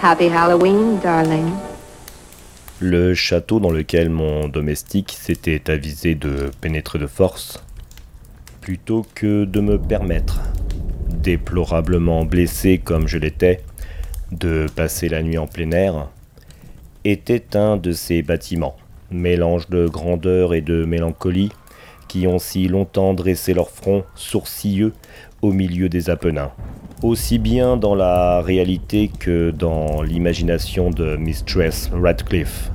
Happy Halloween, darling. Le château dans lequel mon domestique s'était avisé de pénétrer de force, plutôt que de me permettre, déplorablement blessé comme je l'étais, de passer la nuit en plein air, était un de ces bâtiments, mélange de grandeur et de mélancolie, qui ont si longtemps dressé leur front sourcilleux au milieu des Apennins aussi bien dans la réalité que dans l'imagination de Mistress Radcliffe.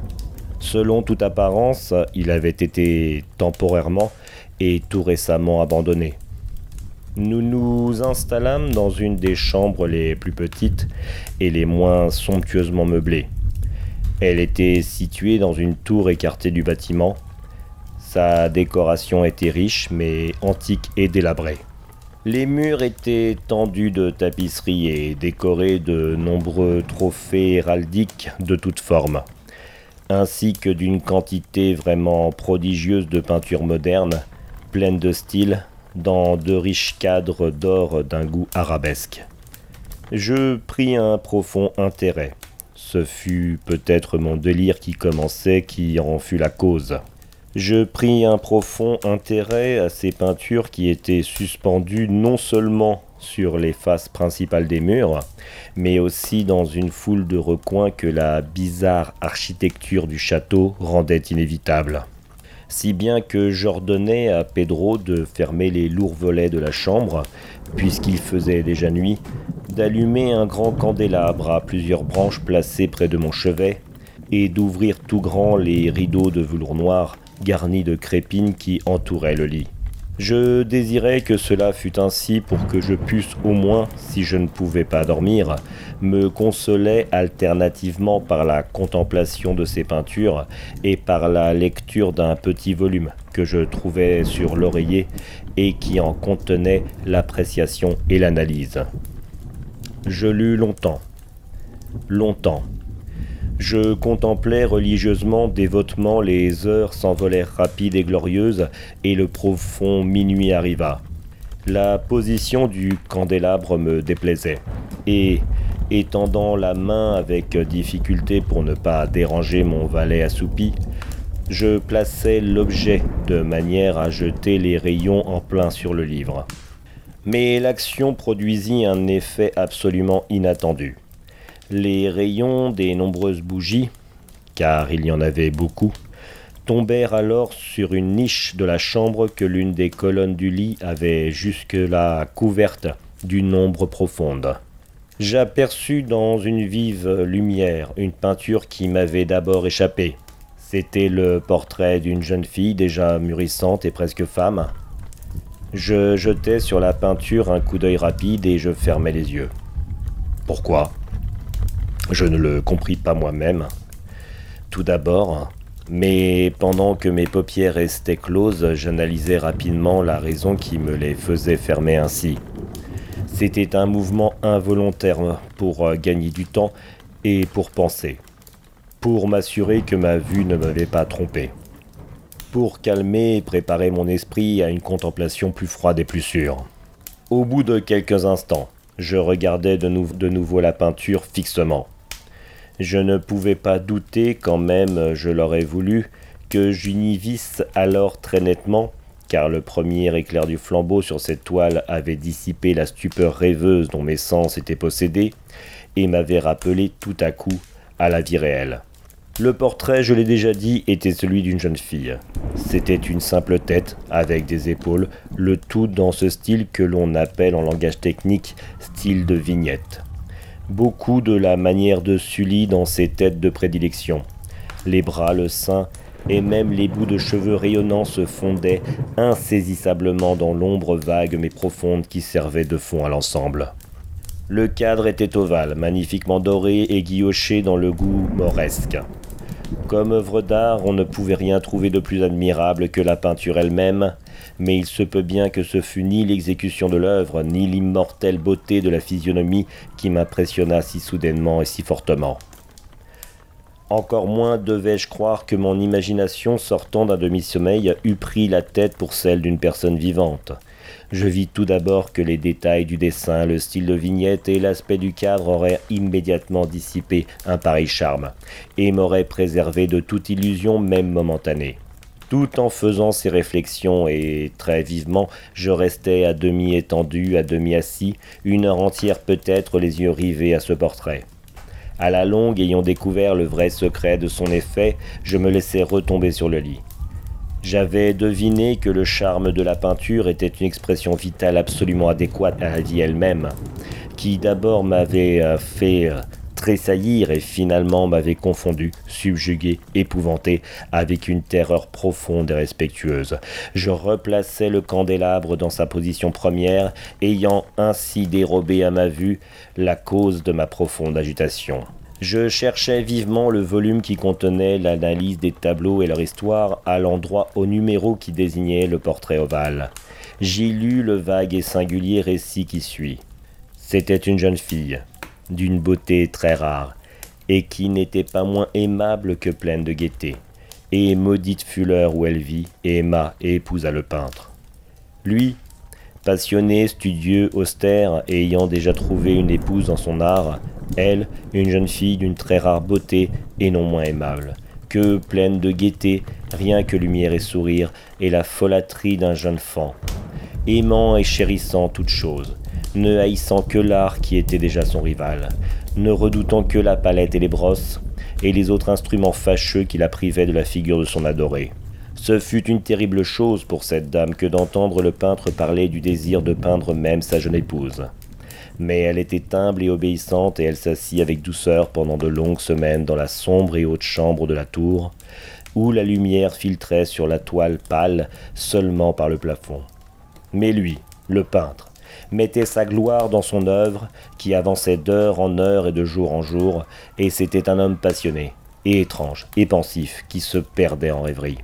Selon toute apparence, il avait été temporairement et tout récemment abandonné. Nous nous installâmes dans une des chambres les plus petites et les moins somptueusement meublées. Elle était située dans une tour écartée du bâtiment. Sa décoration était riche mais antique et délabrée. Les murs étaient tendus de tapisseries et décorés de nombreux trophées héraldiques de toutes formes, ainsi que d'une quantité vraiment prodigieuse de peintures modernes, pleines de style, dans de riches cadres d'or d'un goût arabesque. Je pris un profond intérêt. Ce fut peut-être mon délire qui commençait qui en fut la cause. Je pris un profond intérêt à ces peintures qui étaient suspendues non seulement sur les faces principales des murs, mais aussi dans une foule de recoins que la bizarre architecture du château rendait inévitable. Si bien que j'ordonnai à Pedro de fermer les lourds volets de la chambre, puisqu'il faisait déjà nuit, d'allumer un grand candélabre à plusieurs branches placées près de mon chevet, et d'ouvrir tout grand les rideaux de velours noir garni de crépines qui entouraient le lit. Je désirais que cela fût ainsi pour que je pusse au moins, si je ne pouvais pas dormir, me consoler alternativement par la contemplation de ces peintures et par la lecture d'un petit volume que je trouvais sur l'oreiller et qui en contenait l'appréciation et l'analyse. Je lus longtemps, longtemps, je contemplais religieusement, dévotement, les heures s'envolèrent rapides et glorieuses, et le profond minuit arriva. La position du candélabre me déplaisait, et, étendant la main avec difficulté pour ne pas déranger mon valet assoupi, je plaçais l'objet de manière à jeter les rayons en plein sur le livre. Mais l'action produisit un effet absolument inattendu. Les rayons des nombreuses bougies, car il y en avait beaucoup, tombèrent alors sur une niche de la chambre que l'une des colonnes du lit avait jusque-là couverte d'une ombre profonde. J'aperçus dans une vive lumière une peinture qui m'avait d'abord échappé. C'était le portrait d'une jeune fille déjà mûrissante et presque femme. Je jetai sur la peinture un coup d'œil rapide et je fermai les yeux. Pourquoi? Je ne le compris pas moi-même. Tout d'abord, mais pendant que mes paupières restaient closes, j'analysais rapidement la raison qui me les faisait fermer ainsi. C'était un mouvement involontaire pour euh, gagner du temps et pour penser. Pour m'assurer que ma vue ne m'avait pas trompé. Pour calmer et préparer mon esprit à une contemplation plus froide et plus sûre. Au bout de quelques instants, je regardais de, de nouveau la peinture fixement. Je ne pouvais pas douter, quand même je l'aurais voulu, que j'y visse alors très nettement, car le premier éclair du flambeau sur cette toile avait dissipé la stupeur rêveuse dont mes sens étaient possédés, et m'avait rappelé tout à coup à la vie réelle. Le portrait, je l'ai déjà dit, était celui d'une jeune fille. C'était une simple tête, avec des épaules, le tout dans ce style que l'on appelle en langage technique style de vignette beaucoup de la manière de Sully dans ses têtes de prédilection. Les bras, le sein et même les bouts de cheveux rayonnants se fondaient insaisissablement dans l'ombre vague mais profonde qui servait de fond à l'ensemble. Le cadre était ovale, magnifiquement doré et guilloché dans le goût mauresque. Comme œuvre d'art, on ne pouvait rien trouver de plus admirable que la peinture elle-même, mais il se peut bien que ce fût ni l'exécution de l'œuvre, ni l'immortelle beauté de la physionomie qui m'impressionna si soudainement et si fortement. Encore moins devais-je croire que mon imagination sortant d'un demi-sommeil eût pris la tête pour celle d'une personne vivante. Je vis tout d'abord que les détails du dessin, le style de vignette et l'aspect du cadre auraient immédiatement dissipé un pareil charme, et m'auraient préservé de toute illusion même momentanée. Tout en faisant ces réflexions, et très vivement, je restais à demi étendu, à demi assis, une heure entière peut-être les yeux rivés à ce portrait. À la longue, ayant découvert le vrai secret de son effet, je me laissai retomber sur le lit. J'avais deviné que le charme de la peinture était une expression vitale absolument adéquate à la vie elle-même, qui d'abord m'avait euh, fait euh, tressaillir et finalement m'avait confondu, subjugué, épouvanté, avec une terreur profonde et respectueuse. Je replaçai le candélabre dans sa position première, ayant ainsi dérobé à ma vue la cause de ma profonde agitation. Je cherchais vivement le volume qui contenait l'analyse des tableaux et leur histoire à l'endroit au numéro qui désignait le portrait ovale. J'y lus le vague et singulier récit qui suit. C'était une jeune fille, d'une beauté très rare, et qui n'était pas moins aimable que pleine de gaieté. Et maudite fut l'heure où elle vit, et aima et épousa le peintre. Lui, passionné, studieux, austère, ayant déjà trouvé une épouse en son art, elle, une jeune fille d'une très rare beauté et non moins aimable, que pleine de gaieté, rien que lumière et sourire, et la folâtrie d'un jeune fan, aimant et chérissant toutes choses, ne haïssant que l'art qui était déjà son rival, ne redoutant que la palette et les brosses, et les autres instruments fâcheux qui la privaient de la figure de son adoré. Ce fut une terrible chose pour cette dame que d'entendre le peintre parler du désir de peindre même sa jeune épouse mais elle était humble et obéissante et elle s'assit avec douceur pendant de longues semaines dans la sombre et haute chambre de la tour, où la lumière filtrait sur la toile pâle seulement par le plafond. Mais lui, le peintre, mettait sa gloire dans son œuvre, qui avançait d'heure en heure et de jour en jour, et c'était un homme passionné, et étrange, et pensif, qui se perdait en rêverie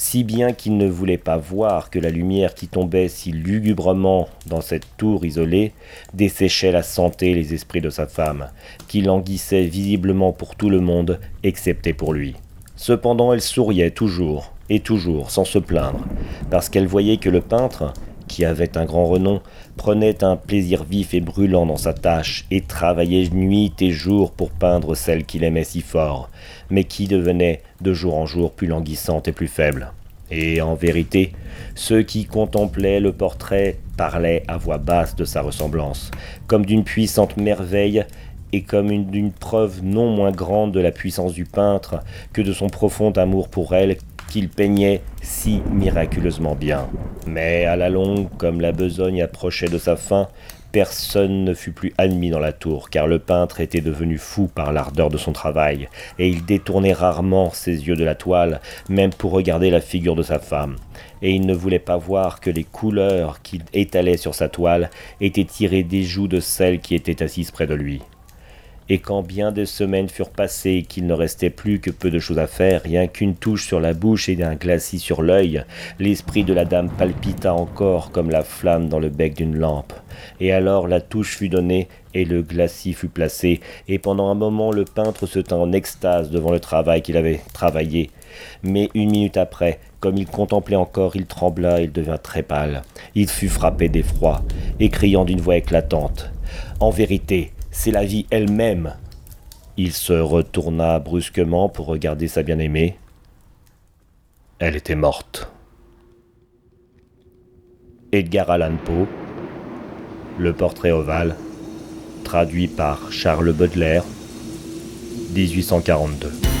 si bien qu'il ne voulait pas voir que la lumière qui tombait si lugubrement dans cette tour isolée desséchait la santé et les esprits de sa femme, qui languissait visiblement pour tout le monde, excepté pour lui. Cependant elle souriait toujours, et toujours, sans se plaindre, parce qu'elle voyait que le peintre, qui avait un grand renom, prenait un plaisir vif et brûlant dans sa tâche, et travaillait nuit et jour pour peindre celle qu'il aimait si fort, mais qui devenait de jour en jour plus languissante et plus faible. Et en vérité, ceux qui contemplaient le portrait parlaient à voix basse de sa ressemblance, comme d'une puissante merveille et comme d'une preuve non moins grande de la puissance du peintre que de son profond amour pour elle qu'il peignait si miraculeusement bien. Mais à la longue, comme la besogne approchait de sa fin, Personne ne fut plus admis dans la tour, car le peintre était devenu fou par l'ardeur de son travail, et il détournait rarement ses yeux de la toile, même pour regarder la figure de sa femme. Et il ne voulait pas voir que les couleurs qu'il étalait sur sa toile étaient tirées des joues de celle qui était assise près de lui et quand bien des semaines furent passées et qu'il ne restait plus que peu de choses à faire, rien qu'une touche sur la bouche et un glacis sur l'œil, l'esprit de la dame palpita encore comme la flamme dans le bec d'une lampe. Et alors la touche fut donnée et le glacis fut placé, et pendant un moment le peintre se tint en extase devant le travail qu'il avait travaillé. Mais une minute après, comme il contemplait encore, il trembla, il devint très pâle. Il fut frappé d'effroi, et criant d'une voix éclatante. En vérité, c'est la vie elle-même. Il se retourna brusquement pour regarder sa bien-aimée. Elle était morte. Edgar Allan Poe, Le portrait ovale, traduit par Charles Baudelaire, 1842.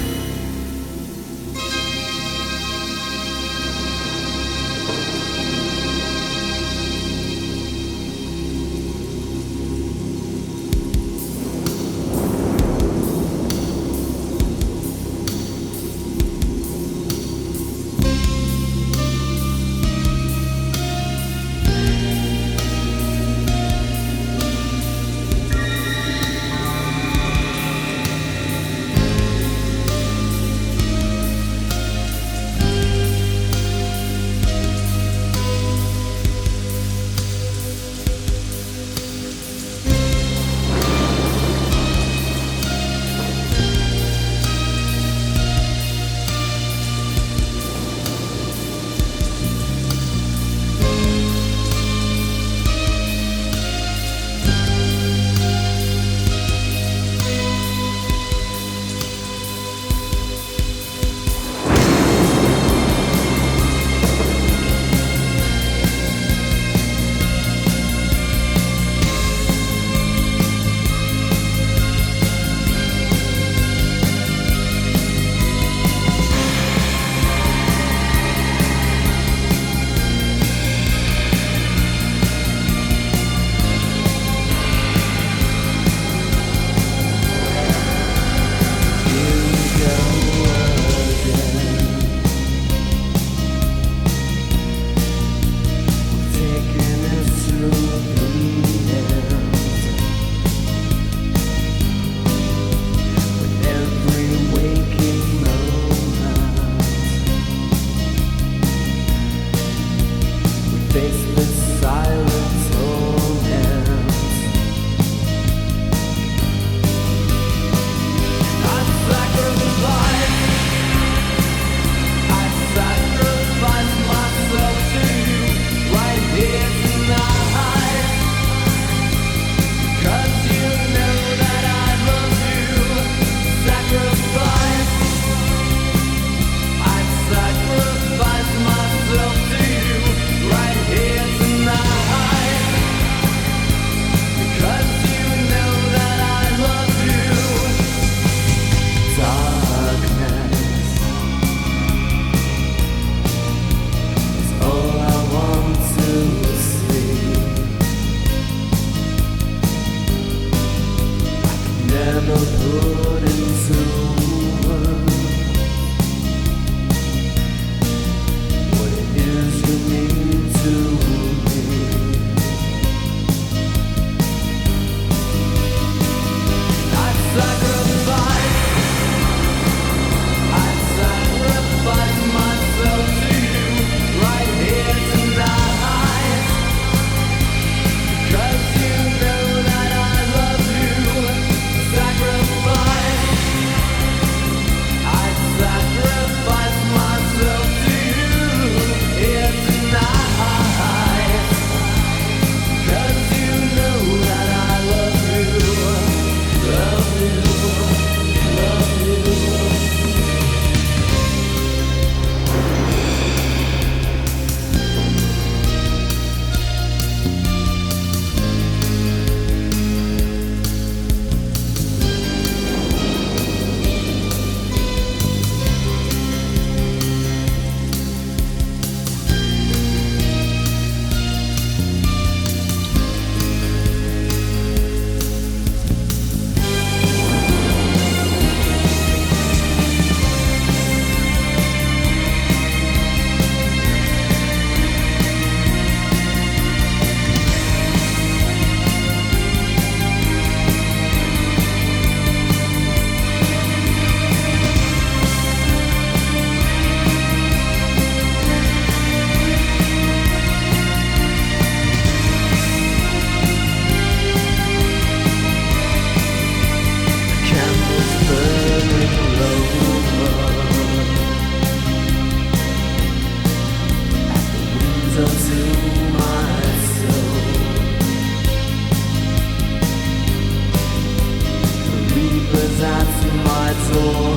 Zone.